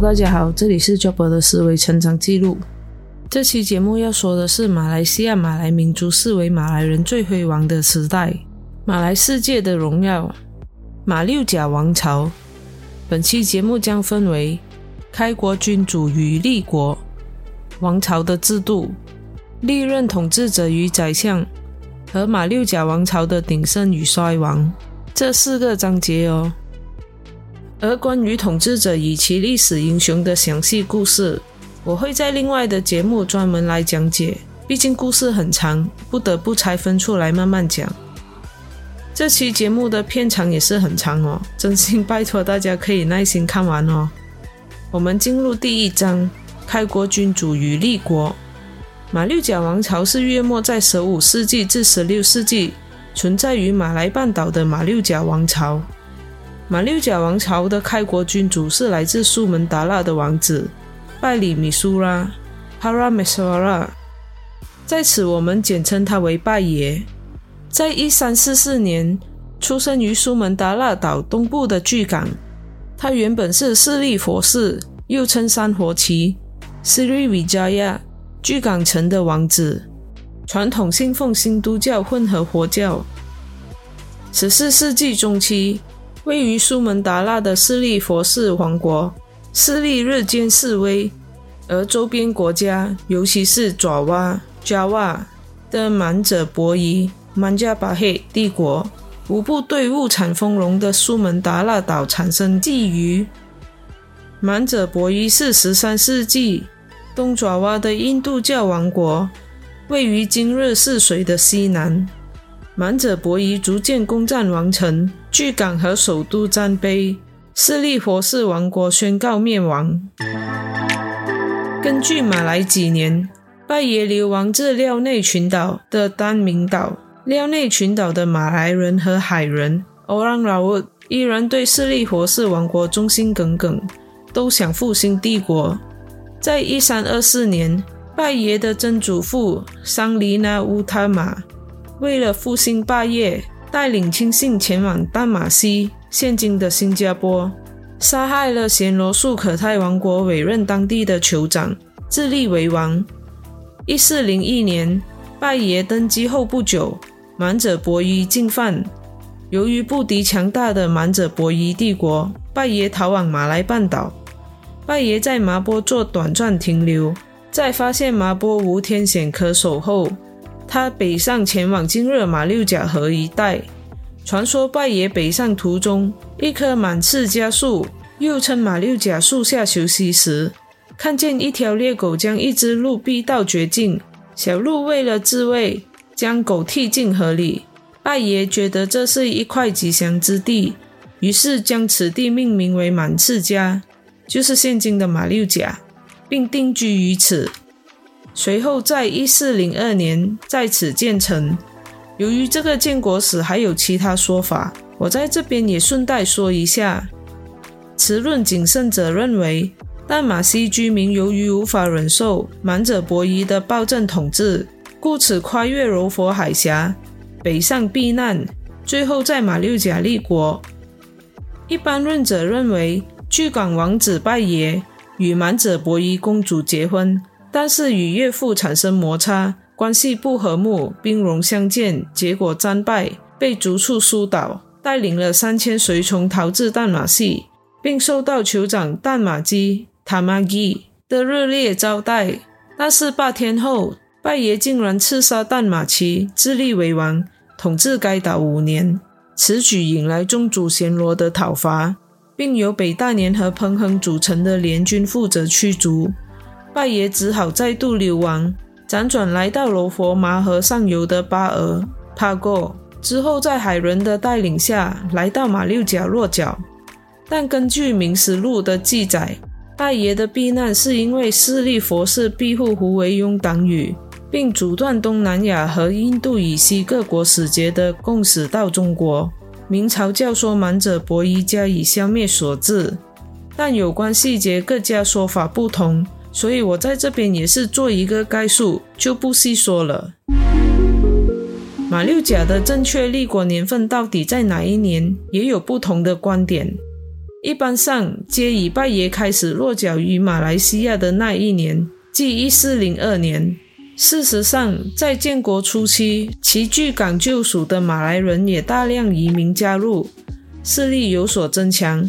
大家好，这里是 Job 的思维成长记录。这期节目要说的是马来西亚马来民族视为马来人最辉煌的时代，马来世界的荣耀——马六甲王朝。本期节目将分为开国君主与立国、王朝的制度、历任统治者与宰相和马六甲王朝的鼎盛与衰亡这四个章节哦。而关于统治者与其历史英雄的详细故事，我会在另外的节目专门来讲解。毕竟故事很长，不得不拆分出来慢慢讲。这期节目的片长也是很长哦，真心拜托大家可以耐心看完哦。我们进入第一章：开国君主与立国。马六甲王朝是约莫在十五世纪至十六世纪存在于马来半岛的马六甲王朝。马六甲王朝的开国君主是来自苏门答腊的王子拜里米苏拉 （Parameswara），在此我们简称他为拜爷。在一三四四年出生于苏门答腊岛东部的巨港，他原本是势力佛寺，又称三活旗 （Sri Vijaya） 巨港城的王子，传统信奉新都教混合佛教。十四世纪中期。位于苏门答腊的势力佛寺王国势力日渐式微，而周边国家，尤其是爪哇 （Java） 的满者伯夷 （Manjabahit） 帝国，无不对物产丰隆的苏门答腊岛产生觊觎。满者伯夷是十三世纪东爪哇的印度教王国，位于今日泗水的西南。满者伯夷逐渐攻占王城、巨港和首都占碑，势力佛氏王国宣告灭亡。根据马来纪年，拜耶流亡至廖内群岛的丹明岛。廖内群岛的马来人和海人欧让拉沃依然对势力佛氏王国忠心耿耿，都想复兴帝国。在一三二四年，拜耶的曾祖父桑离那乌塔马。为了复兴霸业，带领亲信前往淡马锡（现今的新加坡），杀害了暹罗素可泰王国委任当地的酋长，自立为王。一四零一年，拜爷登基后不久，满者伯夷进犯。由于不敌强大的满者伯夷帝国，拜爷逃往马来半岛。拜爷在麻波做短暂停留，在发现麻波无天险可守后。他北上前往今日马六甲河一带。传说拜爷北上途中，一棵满刺家树，又称马六甲树下休息时，看见一条猎狗将一只鹿逼到绝境。小鹿为了自卫，将狗踢进河里。拜爷觉得这是一块吉祥之地，于是将此地命名为满刺家，就是现今的马六甲，并定居于此。随后，在一四零二年在此建成。由于这个建国史还有其他说法，我在这边也顺带说一下。持论谨慎者认为，淡马锡居民由于无法忍受满者伯夷的暴政统治，故此跨越柔佛海峡北上避难，最后在马六甲立国。一般论者认为，巨港王子拜爷与满者伯夷公主结婚。但是与岳父产生摩擦，关系不和睦，兵戎相见，结果战败，被逐出苏岛，带领了三千随从逃至淡马锡，并受到酋长淡马基塔玛基的热烈招待。但是八天后，拜爷竟然刺杀淡马旗，自立为王，统治该岛五年。此举引来宗主暹罗的讨伐，并由北大年和彭亨组成的联军负责驱逐。拜爷只好再度流亡，辗转来到罗佛麻河上游的巴尔帕过，之后在海伦的带领下来到马六甲落脚。但根据《明史录》的记载，拜爷的避难是因为势力佛寺庇护胡惟庸党羽，并阻断东南亚和印度以西各国使节的供使到中国。明朝教唆满者伯夷加以消灭所致，但有关细节各家说法不同。所以我在这边也是做一个概述，就不细说了。马六甲的正确立国年份到底在哪一年，也有不同的观点。一般上皆以拜耶开始落脚于马来西亚的那一年，即一四零二年。事实上，在建国初期，其据港旧属的马来人也大量移民加入，势力有所增强，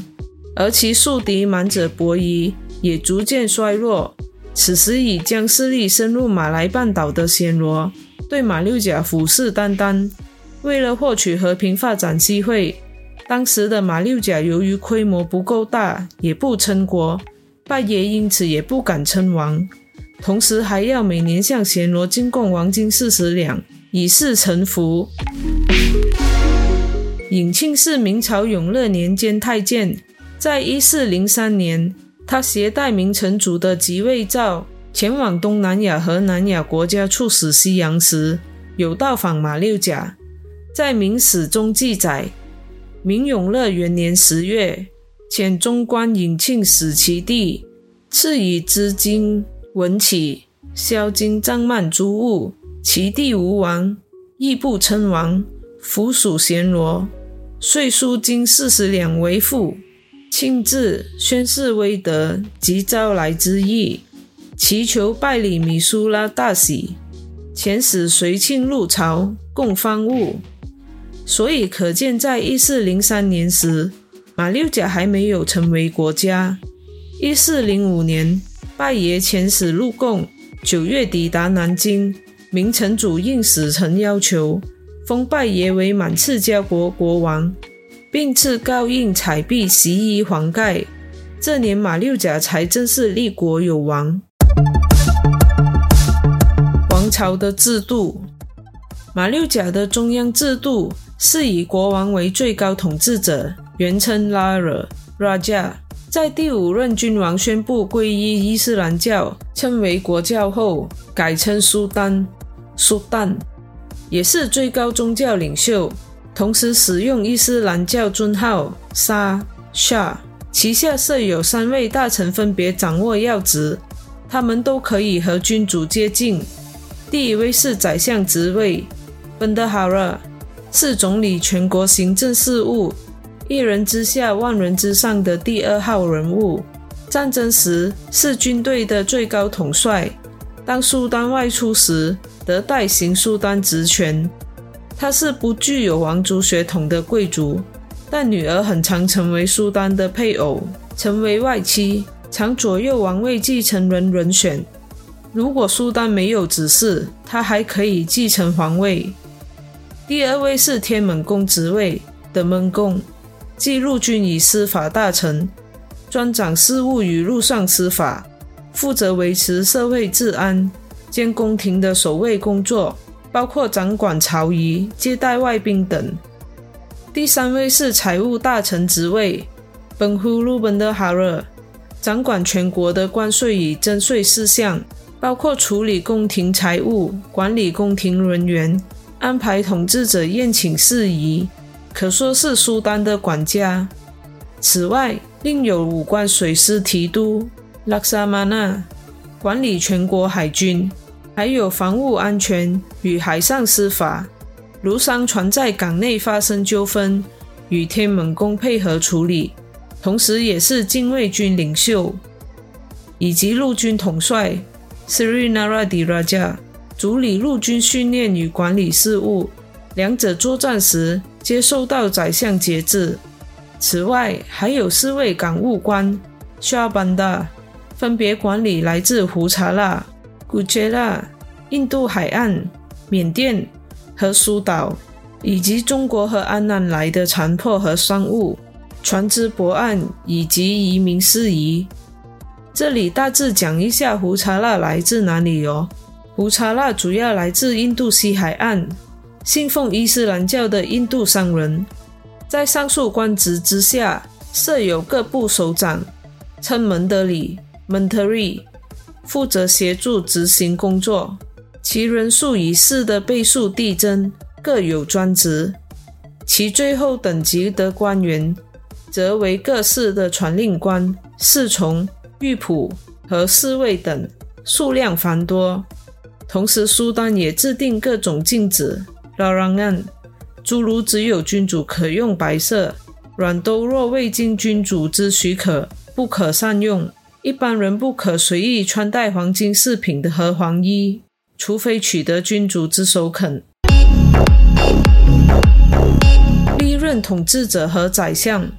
而其宿敌满者伯夷也逐渐衰弱。此时已将势力深入马来半岛的暹罗，对马六甲虎视眈眈。为了获取和平发展机会，当时的马六甲由于规模不够大，也不称国，拜耶因此也不敢称王。同时还要每年向暹罗进贡黄金四十两，以示臣服。尹庆是明朝永乐年间太监，在一四零三年，他携带明成祖的即位诏，前往东南亚和南亚国家出使西洋时，有到访马六甲。在明史中记载，明永乐元年十月，遣中官尹庆使其地，赐以资金。文起销金帐幔诸物，其地无王，亦不称王。府属暹罗，岁书金四十两为赋。庆字宣示威德及招来之意，祈求拜礼米苏拉大喜，遣使随庆入朝，供方物。所以可见，在一四零三年时，马六甲还没有成为国家。一四零五年。拜爷遣使入贡，九月抵达南京。明成祖应使臣要求，封拜爷为满赐家国国王，并赐高印彩币、袭衣、黄盖。这年马六甲才正式立国有王。王朝的制度，马六甲的中央制度是以国王为最高统治者，原称拉惹 （Raja）。在第五任君王宣布皈依伊斯兰教，称为国教后，改称苏丹。苏丹也是最高宗教领袖，同时使用伊斯兰教尊号沙 Shah。旗下设有三位大臣，分别掌握要职，他们都可以和君主接近。第一位是宰相职位本德哈勒是总理全国行政事务。一人之下，万人之上的第二号人物。战争时是军队的最高统帅。当苏丹外出时，得代行苏丹职权。他是不具有王族血统的贵族，但女儿很常成为苏丹的配偶，成为外戚，常左右王位继承人人选。如果苏丹没有子嗣，他还可以继承皇位。第二位是天门宫职位的门宫。即陆军以司法大臣，专掌事务与陆上司法，负责维持社会治安、兼宫廷的守卫工作，包括掌管朝仪、接待外宾等。第三位是财务大臣职位，本呼鲁本的哈勒，掌管全国的关税与征税事项，包括处理宫廷财务、管理宫廷人员、安排统治者宴请事宜。可说是苏丹的管家。此外，另有五官水师提督拉萨曼纳管理全国海军，还有防务安全与海上司法。如商船在港内发生纠纷，与天猛宫配合处理，同时也是禁卫军领袖，以及陆军统帅 Sri Naradi Raja 主理陆军训练与管理事务。两者作战时。接受到宰相节制。此外，还有四位港务官 （Shabanda），分别管理来自胡查那、古杰拉、印度海岸、缅甸和苏岛，以及中国和安南来的船舶和商务、船只泊岸以及移民事宜。这里大致讲一下胡查拉来自哪里哦。胡查拉主要来自印度西海岸。信奉伊斯兰教的印度商人，在上述官职之下设有各部首长，称门德里 （Menteri），负责协助执行工作，其人数以四的倍数递增，各有专职。其最后等级的官员，则为各市的传令官、侍从、御仆和侍卫等，数量繁多。同时，苏丹也制定各种禁止。拉让案，诸如只有君主可用白色软兜若未经君主之许可，不可善用。一般人不可随意穿戴黄金饰品的和黄衣，除非取得君主之首肯。历任统治者和宰相。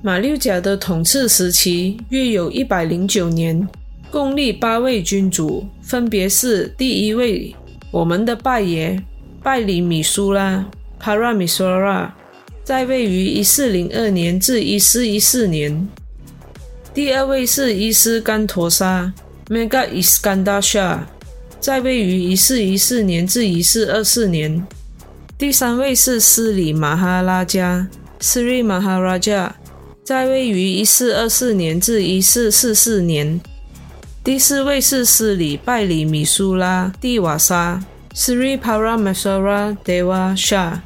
马六甲的统治时期约有一百零九年，共立八位君主，分别是：第一位，我们的拜爷拜里米苏拉 （Paramisura），在位于一四零二年至一四一四年。第二位是伊斯干陀沙 （Mega Iskandar Shah），在位于一四一四年至一四二四年。第三位是斯里马哈拉加 （Sri Maharaja），在位于一四二四年至一四四四年。第四位是斯里拜里米苏拉蒂瓦沙 （Sri Paramesara Deva Shah），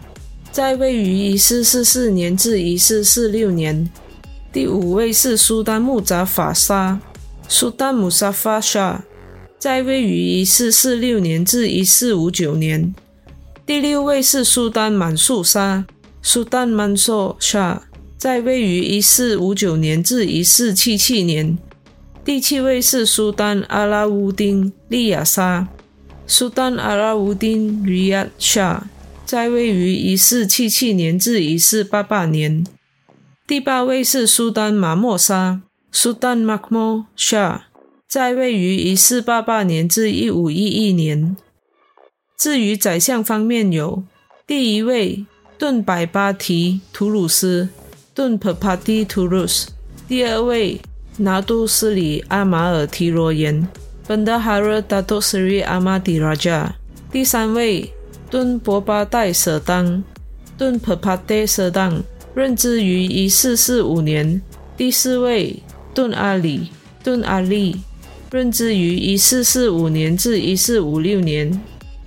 在位于一四四四年至一四四六年。第五位是苏丹穆扎法沙，苏丹穆沙法沙，在位于一四四六年至一四五九年。第六位是苏丹满素沙，苏丹曼索沙，在位于一四五九年至一四七七年。第七位是苏丹阿拉乌丁利亚沙，苏丹阿拉乌丁利亚沙，在位于一四七七年至一四八八年。第八位是苏丹马莫沙，苏丹马莫沙，在位于一四八八年至一五一一年。至于宰相方面，有第一位顿百巴提图鲁斯，顿帕帕蒂图鲁斯；第二位拿督斯里阿马尔提罗延，本达哈热达多斯里阿马迪拉加；第三位顿博巴代舍当，顿帕帕代舍当。任职于一四四五年，第四位顿阿里顿阿利，任职于一四四五年至一四五六年，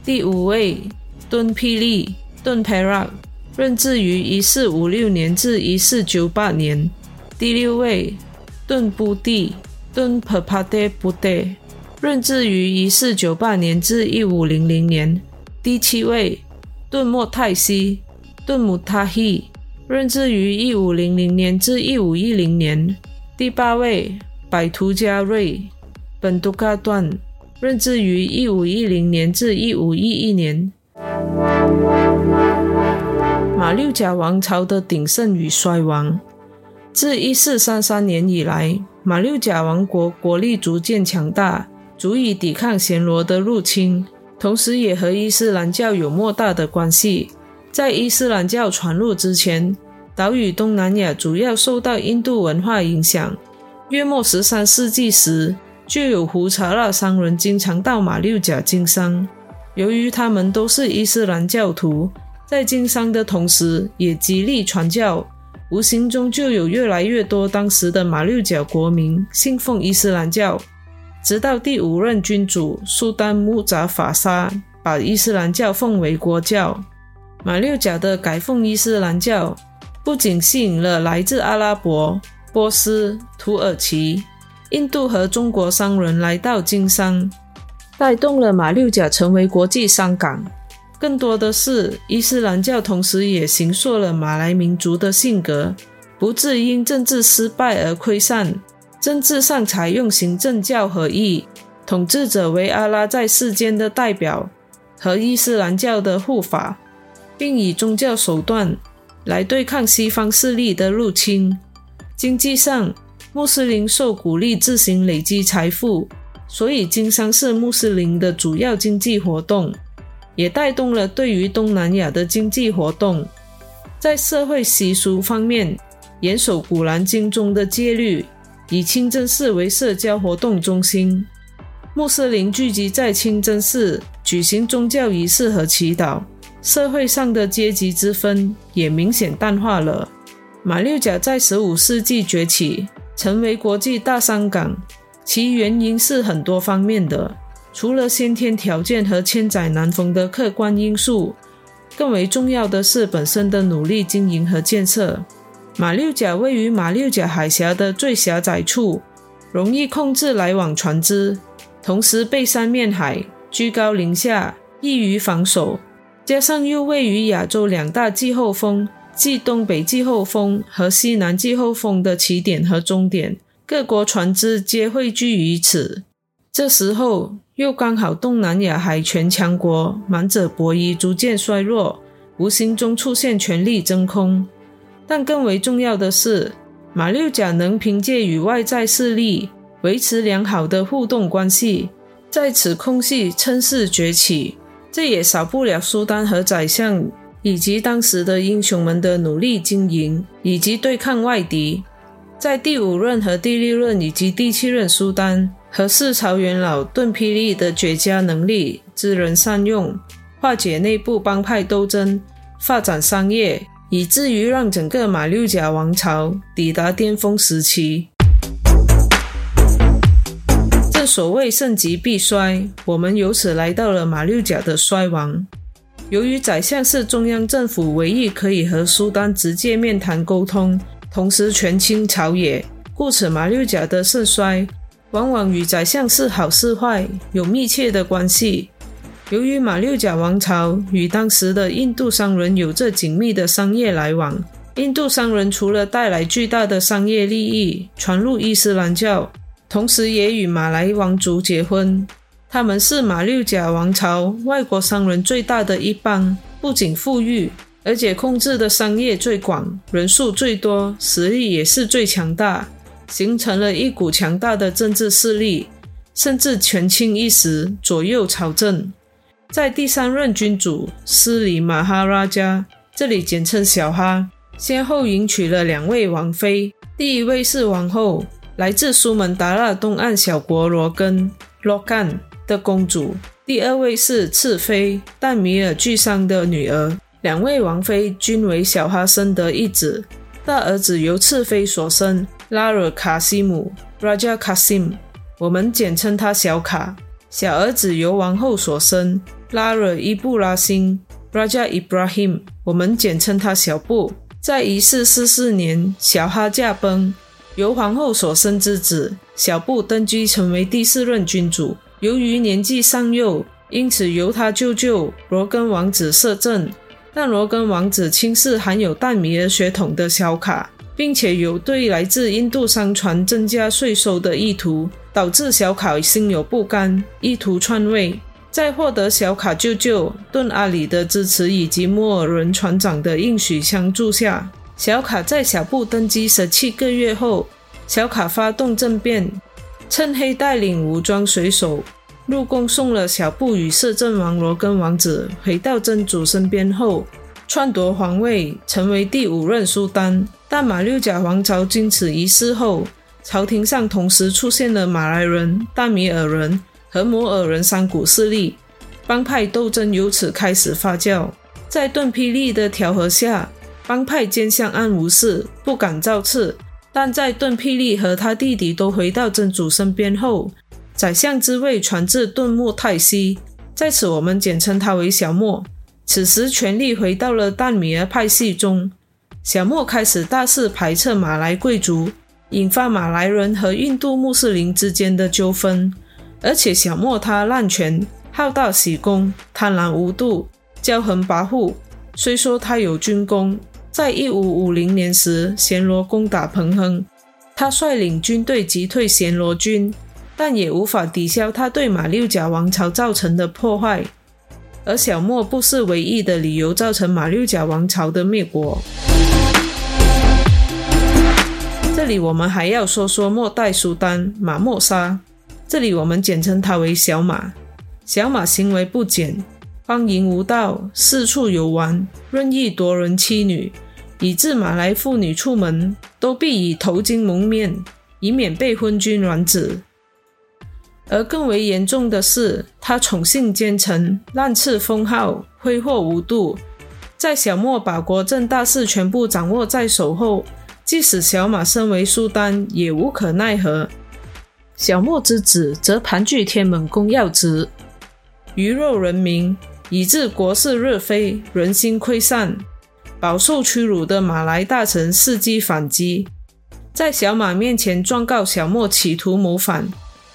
第五位顿霹雳顿帕拉任职于一四五六年至一四九八年，第六位顿布蒂顿 Perpade Bude，任职于一四九八年至一五零零年，第七位顿莫泰西顿姆塔希。任职于一五零零年至一五一零年。第八位百图加瑞本都卡段，任职于一五一零年至一五一一年。马六甲王朝的鼎盛与衰亡。自一四三三年以来，马六甲王国国力逐渐强大，足以抵抗暹罗的入侵，同时也和伊斯兰教有莫大的关系。在伊斯兰教传入之前，岛屿东南亚主要受到印度文化影响。约莫十三世纪时，就有胡查拉商人经常到马六甲经商。由于他们都是伊斯兰教徒，在经商的同时也极力传教，无形中就有越来越多当时的马六甲国民信奉伊斯兰教。直到第五任君主苏丹穆扎法沙把伊斯兰教奉为国教。马六甲的改奉伊斯兰教，不仅吸引了来自阿拉伯、波斯、土耳其、印度和中国商人来到经商，带动了马六甲成为国际商港。更多的是，伊斯兰教同时也形塑了马来民族的性格，不致因政治失败而溃散。政治上采用行政教合一，统治者为阿拉在世间的代表和伊斯兰教的护法。并以宗教手段来对抗西方势力的入侵。经济上，穆斯林受鼓励自行累积财富，所以经商是穆斯林的主要经济活动，也带动了对于东南亚的经济活动。在社会习俗方面，严守《古兰经》中的戒律，以清真寺为社交活动中心，穆斯林聚集在清真寺举行宗教仪式和祈祷。社会上的阶级之分也明显淡化了。马六甲在十五世纪崛起，成为国际大商港，其原因是很多方面的。除了先天条件和千载难逢的客观因素，更为重要的是本身的努力经营和建设。马六甲位于马六甲海峡的最狭窄处，容易控制来往船只，同时背山面海，居高临下，易于防守。加上又位于亚洲两大季候风即东北季候风和西南季候风的起点和终点，各国船只皆汇聚于此。这时候又刚好东南亚海权强国满者博弈逐渐衰弱，无形中出现权力真空。但更为重要的是，马六甲能凭借与外在势力维持良好的互动关系，在此空隙趁势崛起。这也少不了苏丹和宰相以及当时的英雄们的努力经营以及对抗外敌。在第五任和第六任以及第七任苏丹和四朝元老顿霹雳的绝佳能力，知人善用，化解内部帮派斗争，发展商业。以至于让整个马六甲王朝抵达巅峰时期。正所谓盛极必衰，我们由此来到了马六甲的衰亡。由于宰相是中央政府唯一可以和苏丹直接面谈沟通，同时权倾朝野，故此马六甲的盛衰往往与宰相是好是坏有密切的关系。由于马六甲王朝与当时的印度商人有着紧密的商业来往，印度商人除了带来巨大的商业利益，传入伊斯兰教，同时也与马来王族结婚。他们是马六甲王朝外国商人最大的一帮，不仅富裕，而且控制的商业最广，人数最多，实力也是最强大，形成了一股强大的政治势力，甚至权倾一时，左右朝政。在第三任君主斯里马哈拉加，这里简称小哈，先后迎娶了两位王妃。第一位是王后，来自苏门答腊东岸小国罗根罗干的公主；第二位是次妃，但米尔巨商的女儿。两位王妃均为小哈生的一子，大儿子由次妃所生，拉尔卡西姆 （Raja Kasim），我们简称他小卡；小儿子由王后所生。拉尔伊布拉辛 （Raja Ibrahim），我们简称他小布。在一四四四年，小哈驾崩，由皇后所生之子小布登基成为第四任君主。由于年纪尚幼，因此由他舅舅罗根王子摄政。但罗根王子轻视含有淡米尔血统的小卡，并且有对来自印度商船增加税收的意图，导致小卡心有不甘，意图篡位。在获得小卡舅舅顿阿里的支持以及摩尔伦船长的应许相助下，小卡在小布登基十七个月后，小卡发动政变，趁黑带领武装水手入宫送了小布与摄政王罗根王子回到真主身边后，篡夺皇位，成为第五任苏丹。但马六甲王朝经此一事后，朝廷上同时出现了马来人、大米尔人。和摩尔人三股势力帮派斗争由此开始发酵，在顿霹雳的调和下，帮派间相安无事，不敢造次。但在顿霹雳和他弟弟都回到真主身边后，宰相之位传至顿莫泰西，在此我们简称他为小莫。此时权力回到了淡米尔派系中，小莫开始大肆排斥马来贵族，引发马来人和印度穆斯林之间的纠纷。而且小莫他滥权、好大喜功、贪婪无度、骄横跋扈。虽说他有军功，在一五五零年时，暹罗攻打彭亨，他率领军队击退暹罗军，但也无法抵消他对马六甲王朝造成的破坏。而小莫不是唯一的理由造成马六甲王朝的灭国。这里我们还要说说末代苏丹马莫沙。这里我们简称他为小马。小马行为不检，荒淫无道，四处游玩，任意夺人妻女，以致马来妇女出门都必以头巾蒙面，以免被昏君软子。而更为严重的是，他宠幸奸臣，滥赐封号，挥霍无度。在小莫把国政大事全部掌握在手后，即使小马身为苏丹，也无可奈何。小莫之子则盘踞天门宫要职，鱼肉人民，以致国势日非，人心溃散。饱受屈辱的马来大臣伺机反击，在小马面前状告小莫企图谋反。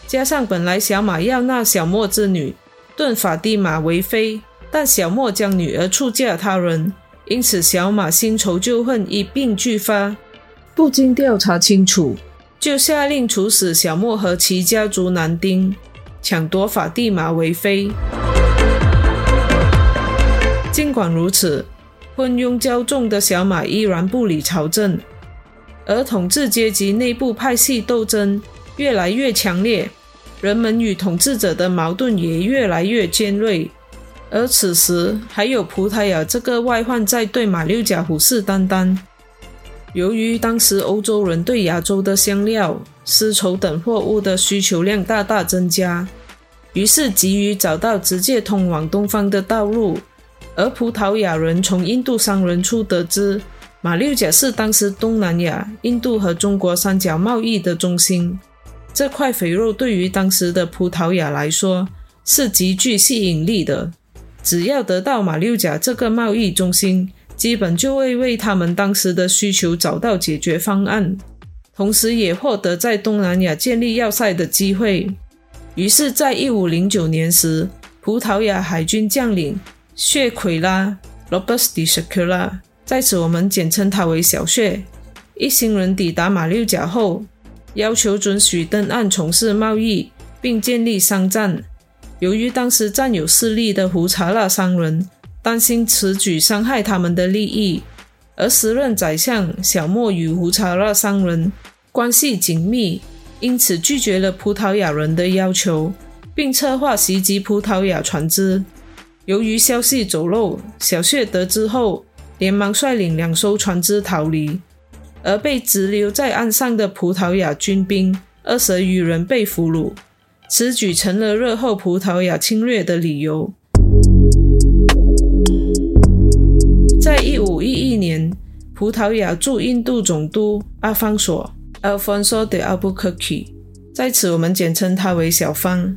加上本来小马要纳小莫之女顿法蒂玛为妃，但小莫将女儿出嫁他人，因此小马新仇旧恨一并俱发，不经调查清楚，就下令处死小莫和其家族男丁，抢夺法蒂玛为妃。尽管如此，昏庸骄纵的小马依然不理朝政，而统治阶级内部派系斗争越来越强烈，人们与统治者的矛盾也越来越尖锐。而此时，还有葡萄牙这个外患在对马六甲虎视眈眈。由于当时欧洲人对亚洲的香料、丝绸等货物的需求量大大增加，于是急于找到直接通往东方的道路。而葡萄牙人从印度商人处得知，马六甲是当时东南亚、印度和中国三角贸易的中心。这块肥肉对于当时的葡萄牙来说是极具吸引力的。只要得到马六甲这个贸易中心，基本就会为他们当时的需求找到解决方案，同时也获得在东南亚建立要塞的机会。于是，在一五零九年时，葡萄牙海军将领血奎拉 （Robert de s c u l a 在此我们简称他为小血）一行人抵达马六甲后，要求准许登岸从事贸易，并建立商站。由于当时占有势力的胡查那商人担心此举伤害他们的利益，而时任宰相小莫与胡查那商人关系紧密，因此拒绝了葡萄牙人的要求，并策划袭击葡萄牙船只。由于消息走漏，小谢得知后，连忙率领两艘船只逃离，而被滞留在岸上的葡萄牙军兵二十余人被俘虏。此举成了日后葡萄牙侵略的理由。在一五一一年，葡萄牙驻印度总督阿方索 （Alfonso de Albuquerque） 在此我们简称他为小方，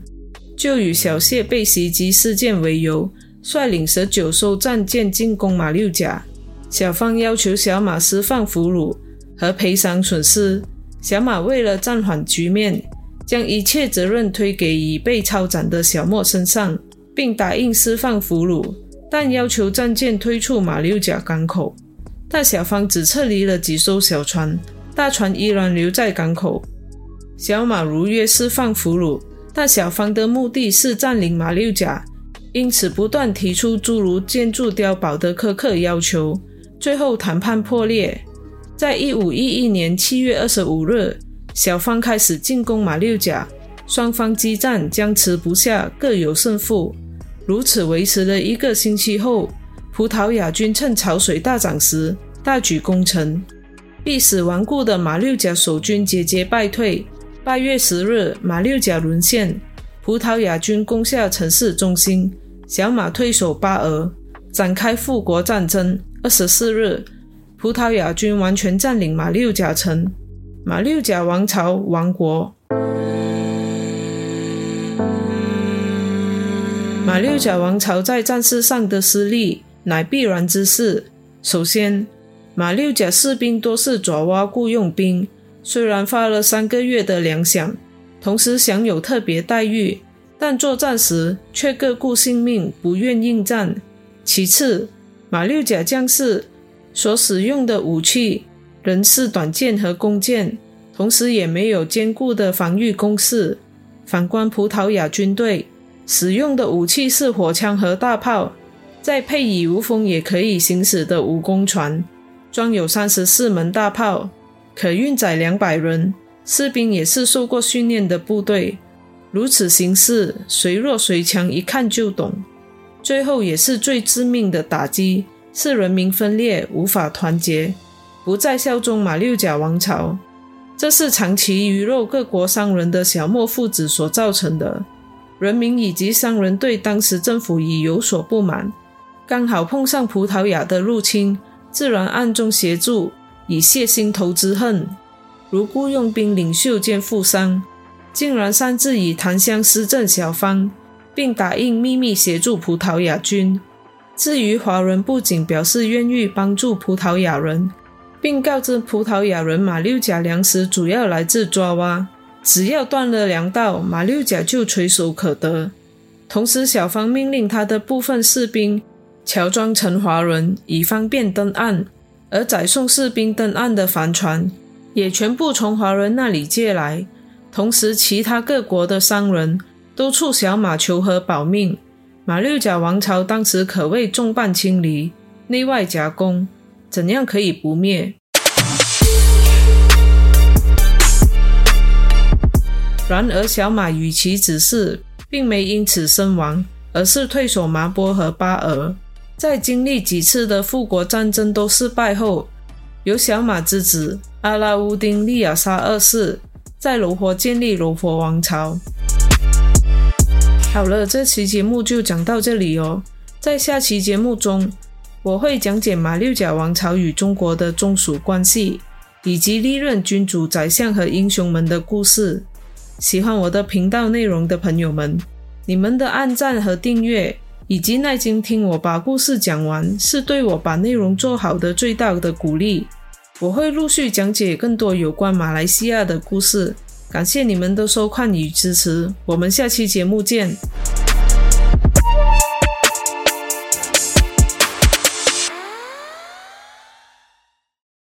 就以小谢被袭击事件为由，率领十九艘战舰进攻马六甲。小方要求小马释放俘虏和赔偿损失。小马为了暂缓局面。将一切责任推给已被抄斩的小莫身上，并答应释放俘虏，但要求战舰退出马六甲港口。但小方只撤离了几艘小船，大船依然留在港口。小马如约释放俘虏，但小方的目的是占领马六甲，因此不断提出诸如建筑碉堡的苛刻要求。最后谈判破裂，在一五一一年七月二十五日。小方开始进攻马六甲，双方激战僵持不下，各有胜负。如此维持了一个星期后，葡萄牙军趁潮水大涨时大举攻城，必死顽固的马六甲守军节节败退。八月十日，马六甲沦陷，葡萄牙军攻下城市中心，小马退守巴俄，展开复国战争。二十四日，葡萄牙军完全占领马六甲城。马六甲王朝亡国。马六甲王朝在战事上的失利乃必然之事。首先，马六甲士兵多是爪哇雇佣兵，虽然发了三个月的粮饷，同时享有特别待遇，但作战时却各顾性命，不愿应战。其次，马六甲将士所使用的武器。仍是短剑和弓箭，同时也没有坚固的防御工事。反观葡萄牙军队，使用的武器是火枪和大炮，再配以无风也可以行驶的武功船，装有三十四门大炮，可运载两百人。士兵也是受过训练的部队，如此形势，谁弱谁强一看就懂。最后也是最致命的打击，是人民分裂，无法团结。不再效忠马六甲王朝，这是长期鱼肉各国商人的小莫父子所造成的。人民以及商人对当时政府已有所不满，刚好碰上葡萄牙的入侵，自然暗中协助，以泄心头之恨。如雇佣兵领袖兼富商，竟然擅自以檀香施赠小方，并答应秘密协助葡萄牙军。至于华人，不仅表示愿意帮助葡萄牙人。并告知葡萄牙人，马六甲粮食主要来自爪哇，只要断了粮道，马六甲就垂手可得。同时，小方命令他的部分士兵乔装成华人以方便登岸，而载送士兵登岸的帆船也全部从华人那里借来。同时，其他各国的商人都促小马求和保命。马六甲王朝当时可谓众叛亲离，内外夹攻，怎样可以不灭？然而，小马与其子嗣并没因此身亡，而是退守麻波和巴尔。在经历几次的复国战争都失败后，由小马之子阿拉乌丁利亚沙二世在柔佛建立柔佛王朝。好了，这期节目就讲到这里哦。在下期节目中，我会讲解马六甲王朝与中国的宗属关系，以及历任君主、宰相和英雄们的故事。喜欢我的频道内容的朋友们，你们的按赞和订阅，以及耐心听我把故事讲完，是对我把内容做好的最大的鼓励。我会陆续讲解更多有关马来西亚的故事。感谢你们的收看与支持，我们下期节目见。